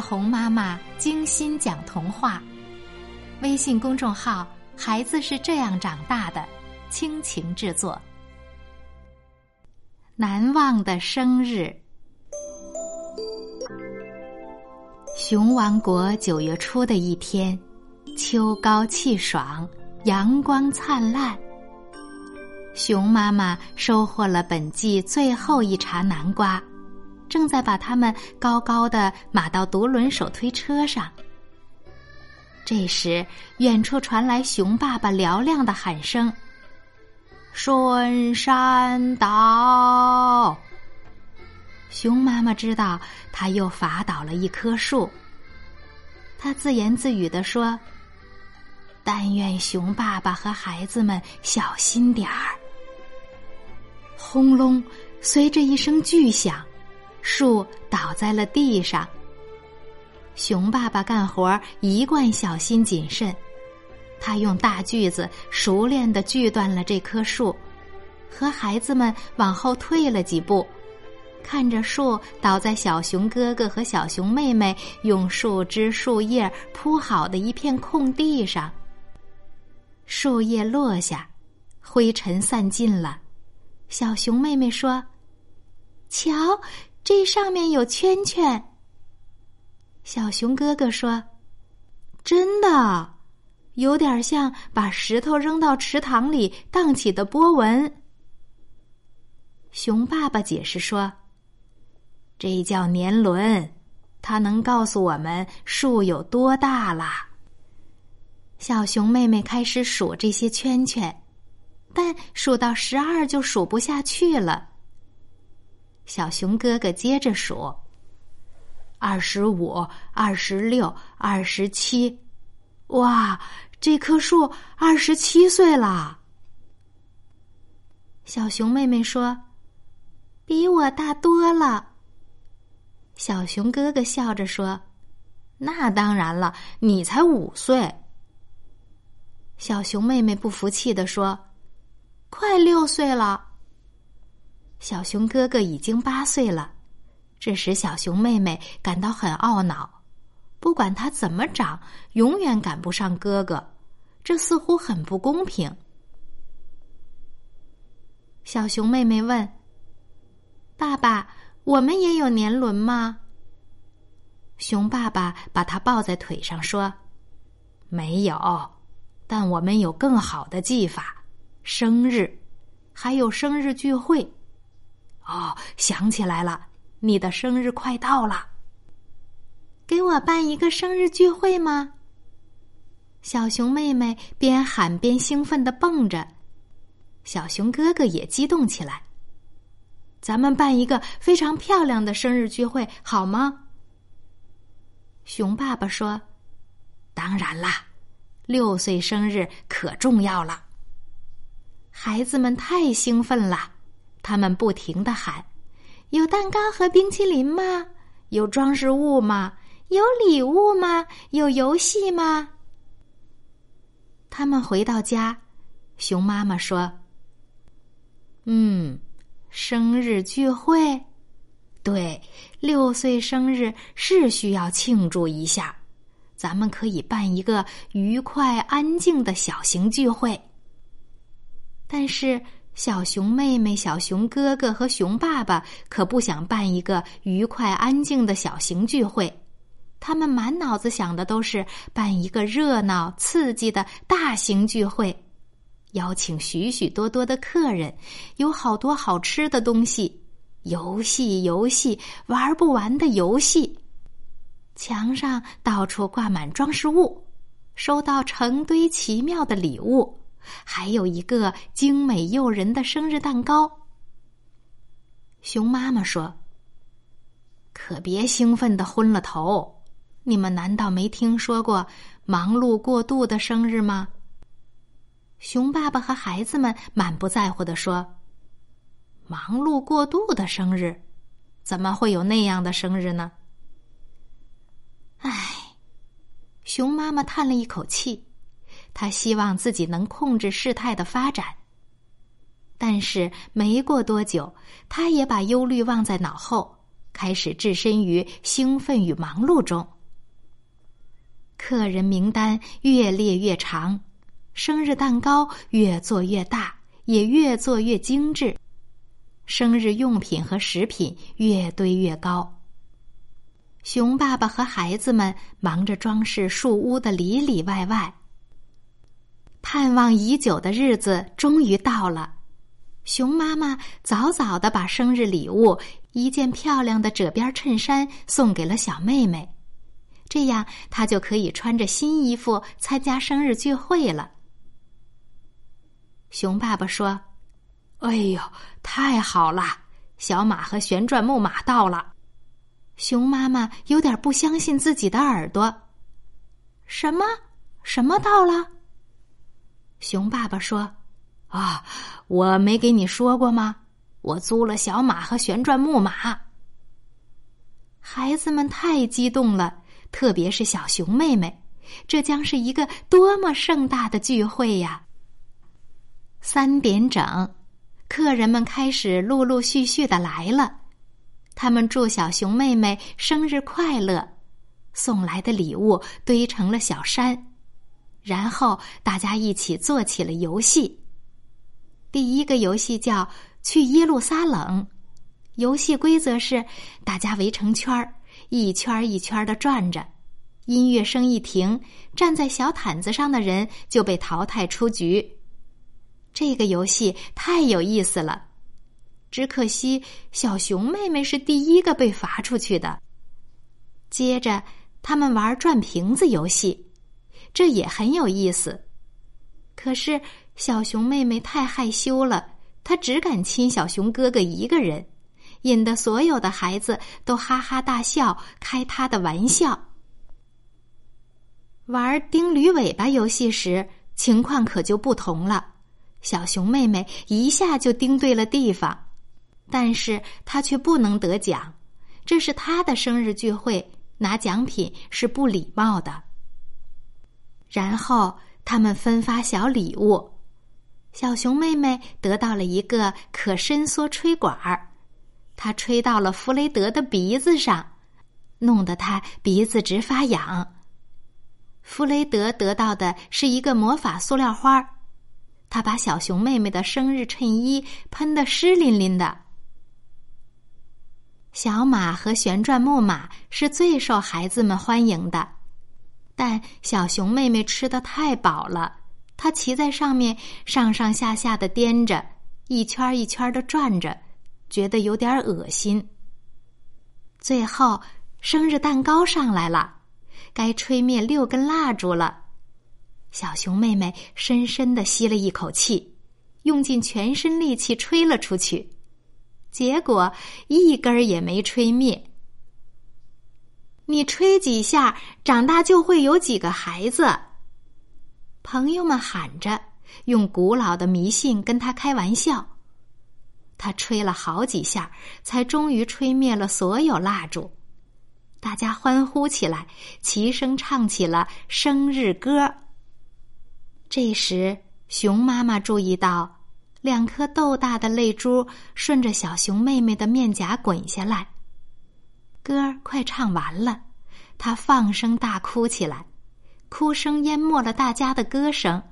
红妈妈精心讲童话，微信公众号“孩子是这样长大的”，倾情制作。难忘的生日，熊王国九月初的一天，秋高气爽，阳光灿烂。熊妈妈收获了本季最后一茬南瓜。正在把它们高高的码到独轮手推车上。这时，远处传来熊爸爸嘹亮的喊声：“顺山倒！”熊妈妈知道他又伐倒了一棵树。他自言自语的说：“但愿熊爸爸和孩子们小心点儿。”轰隆！随着一声巨响。树倒在了地上。熊爸爸干活一贯小心谨慎，他用大锯子熟练的锯断了这棵树，和孩子们往后退了几步，看着树倒在小熊哥哥和小熊妹妹用树枝树叶铺好的一片空地上。树叶落下，灰尘散尽了。小熊妹妹说：“瞧。”这上面有圈圈。小熊哥哥说：“真的，有点像把石头扔到池塘里荡起的波纹。”熊爸爸解释说：“这叫年轮，它能告诉我们树有多大啦。”小熊妹妹开始数这些圈圈，但数到十二就数不下去了。小熊哥哥接着数：二十五、二十六、二十七，哇，这棵树二十七岁了。小熊妹妹说：“比我大多了。”小熊哥哥笑着说：“那当然了，你才五岁。”小熊妹妹不服气的说：“快六岁了。”小熊哥哥已经八岁了，这时小熊妹妹感到很懊恼。不管他怎么长，永远赶不上哥哥，这似乎很不公平。小熊妹妹问：“爸爸，我们也有年轮吗？”熊爸爸把他抱在腿上说：“没有，但我们有更好的技法——生日，还有生日聚会。”哦，想起来了，你的生日快到了。给我办一个生日聚会吗？小熊妹妹边喊边兴奋的蹦着，小熊哥哥也激动起来。咱们办一个非常漂亮的生日聚会，好吗？熊爸爸说：“当然啦，六岁生日可重要了。”孩子们太兴奋了。他们不停的喊：“有蛋糕和冰淇淋吗？有装饰物吗？有礼物吗？有游戏吗？”他们回到家，熊妈妈说：“嗯，生日聚会，对，六岁生日是需要庆祝一下，咱们可以办一个愉快安静的小型聚会，但是。”小熊妹妹、小熊哥哥和熊爸爸可不想办一个愉快安静的小型聚会，他们满脑子想的都是办一个热闹刺激的大型聚会，邀请许许多多的客人，有好多好吃的东西，游戏游戏玩不完的游戏，墙上到处挂满装饰物，收到成堆奇妙的礼物。还有一个精美诱人的生日蛋糕。熊妈妈说：“可别兴奋的昏了头！你们难道没听说过忙碌过度的生日吗？”熊爸爸和孩子们满不在乎的说：“忙碌过度的生日，怎么会有那样的生日呢？”唉，熊妈妈叹了一口气。他希望自己能控制事态的发展，但是没过多久，他也把忧虑忘在脑后，开始置身于兴奋与忙碌中。客人名单越列越长，生日蛋糕越做越大，也越做越精致，生日用品和食品越堆越高。熊爸爸和孩子们忙着装饰树屋的里里外外。盼望已久的日子终于到了，熊妈妈早早的把生日礼物一件漂亮的褶边衬衫送给了小妹妹。这样，他就可以穿着新衣服参加生日聚会了。熊爸爸说：“哎呦，太好了！小马和旋转木马到了。”熊妈妈有点不相信自己的耳朵：“什么？什么到了？”熊爸爸说：“啊，我没给你说过吗？我租了小马和旋转木马。”孩子们太激动了。特别是小熊妹妹，这将是一个多么盛大的聚会呀！三点整，客人们开始陆陆续续的来了。他们祝小熊妹妹生日快乐，送来的礼物堆成了小山。然后大家一起做起了游戏。第一个游戏叫“去耶路撒冷”，游戏规则是大家围成圈儿。一圈一圈的转着，音乐声一停，站在小毯子上的人就被淘汰出局。这个游戏太有意思了，只可惜小熊妹妹是第一个被罚出去的。接着，他们玩转瓶子游戏，这也很有意思。可是小熊妹妹太害羞了，她只敢亲小熊哥哥一个人。引得所有的孩子都哈哈大笑，开他的玩笑。玩钉驴尾巴游戏时，情况可就不同了。小熊妹妹一下就钉对了地方，但是她却不能得奖，这是她的生日聚会，拿奖品是不礼貌的。然后他们分发小礼物，小熊妹妹得到了一个可伸缩吹管儿。他吹到了弗雷德的鼻子上，弄得他鼻子直发痒。弗雷德得到的是一个魔法塑料花儿他把小熊妹妹的生日衬衣喷得湿淋淋的。小马和旋转木马是最受孩子们欢迎的，但小熊妹妹吃的太饱了，她骑在上面上上下下的颠着，一圈一圈的转着。觉得有点恶心。最后，生日蛋糕上来了，该吹灭六根蜡烛了。小熊妹妹深深的吸了一口气，用尽全身力气吹了出去，结果一根儿也没吹灭。你吹几下，长大就会有几个孩子。朋友们喊着，用古老的迷信跟他开玩笑。他吹了好几下，才终于吹灭了所有蜡烛。大家欢呼起来，齐声唱起了生日歌。这时，熊妈妈注意到两颗豆大的泪珠顺着小熊妹妹的面颊滚下来。歌快唱完了，他放声大哭起来，哭声淹没了大家的歌声。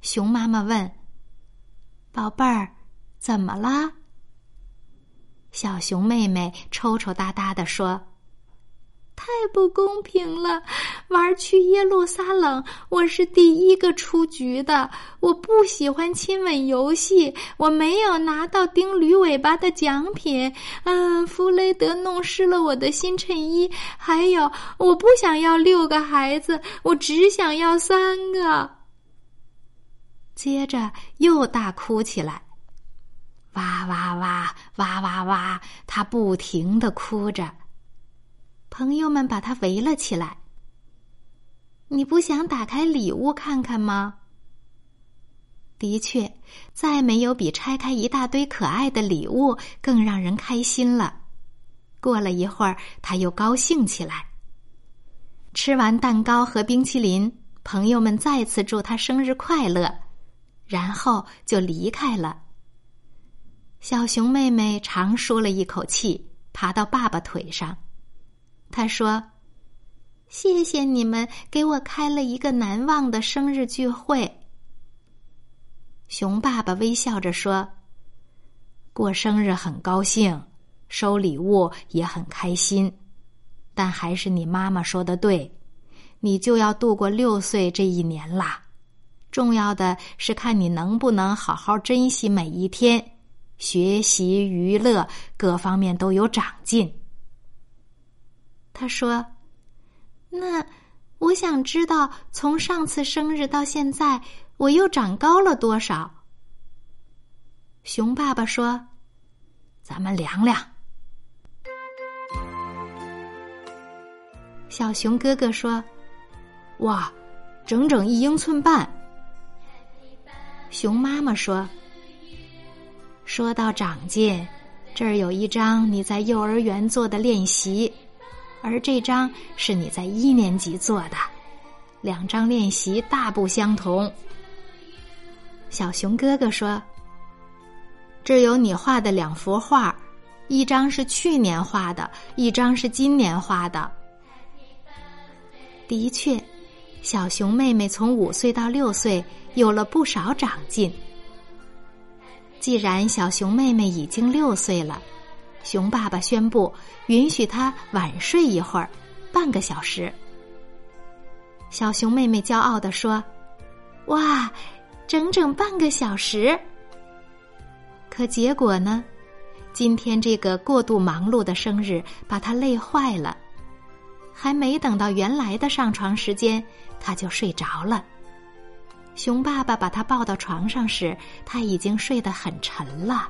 熊妈妈问：“宝贝儿。”怎么了？小熊妹妹抽抽搭搭的说：“太不公平了！玩去耶路撒冷，我是第一个出局的。我不喜欢亲吻游戏，我没有拿到钉驴尾巴的奖品。嗯，弗雷德弄湿了我的新衬衣。还有，我不想要六个孩子，我只想要三个。”接着又大哭起来。哇哇哇哇哇哇！他不停的哭着。朋友们把他围了起来。你不想打开礼物看看吗？的确，再没有比拆开一大堆可爱的礼物更让人开心了。过了一会儿，他又高兴起来。吃完蛋糕和冰淇淋，朋友们再次祝他生日快乐，然后就离开了。小熊妹妹长舒了一口气，爬到爸爸腿上。他说：“谢谢你们给我开了一个难忘的生日聚会。”熊爸爸微笑着说：“过生日很高兴，收礼物也很开心，但还是你妈妈说的对，你就要度过六岁这一年啦。重要的是看你能不能好好珍惜每一天，学习、娱乐各方面都有长进。”他说：“那我想知道，从上次生日到现在。”我又长高了多少？熊爸爸说：“咱们量量。”小熊哥哥说：“哇，整整一英寸半。”熊妈妈说：“说到长进，这儿有一张你在幼儿园做的练习，而这张是你在一年级做的，两张练习大不相同。”小熊哥哥说：“这有你画的两幅画，一张是去年画的，一张是今年画的。的确，小熊妹妹从五岁到六岁有了不少长进。既然小熊妹妹已经六岁了，熊爸爸宣布允许他晚睡一会儿，半个小时。”小熊妹妹骄傲地说：“哇！”整整半个小时，可结果呢？今天这个过度忙碌的生日把他累坏了，还没等到原来的上床时间，他就睡着了。熊爸爸把他抱到床上时，他已经睡得很沉了。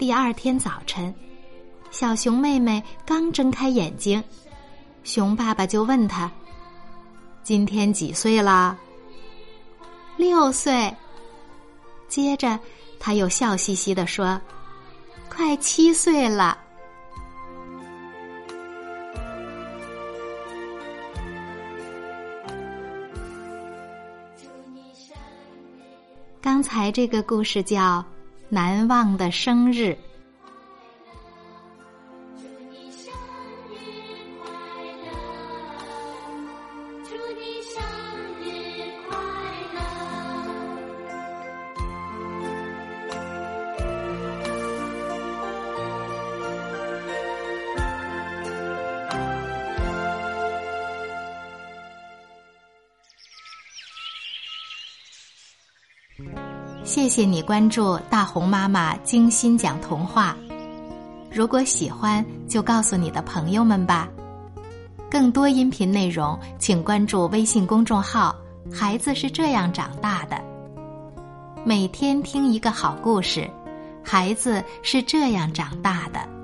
第二天早晨，小熊妹妹刚睁开眼睛，熊爸爸就问他：“今天几岁啦？”六岁。接着，他又笑嘻嘻的说：“快七岁了。”刚才这个故事叫《难忘的生日》。谢谢你关注大红妈妈精心讲童话。如果喜欢，就告诉你的朋友们吧。更多音频内容，请关注微信公众号“孩子是这样长大的”。每天听一个好故事，孩子是这样长大的。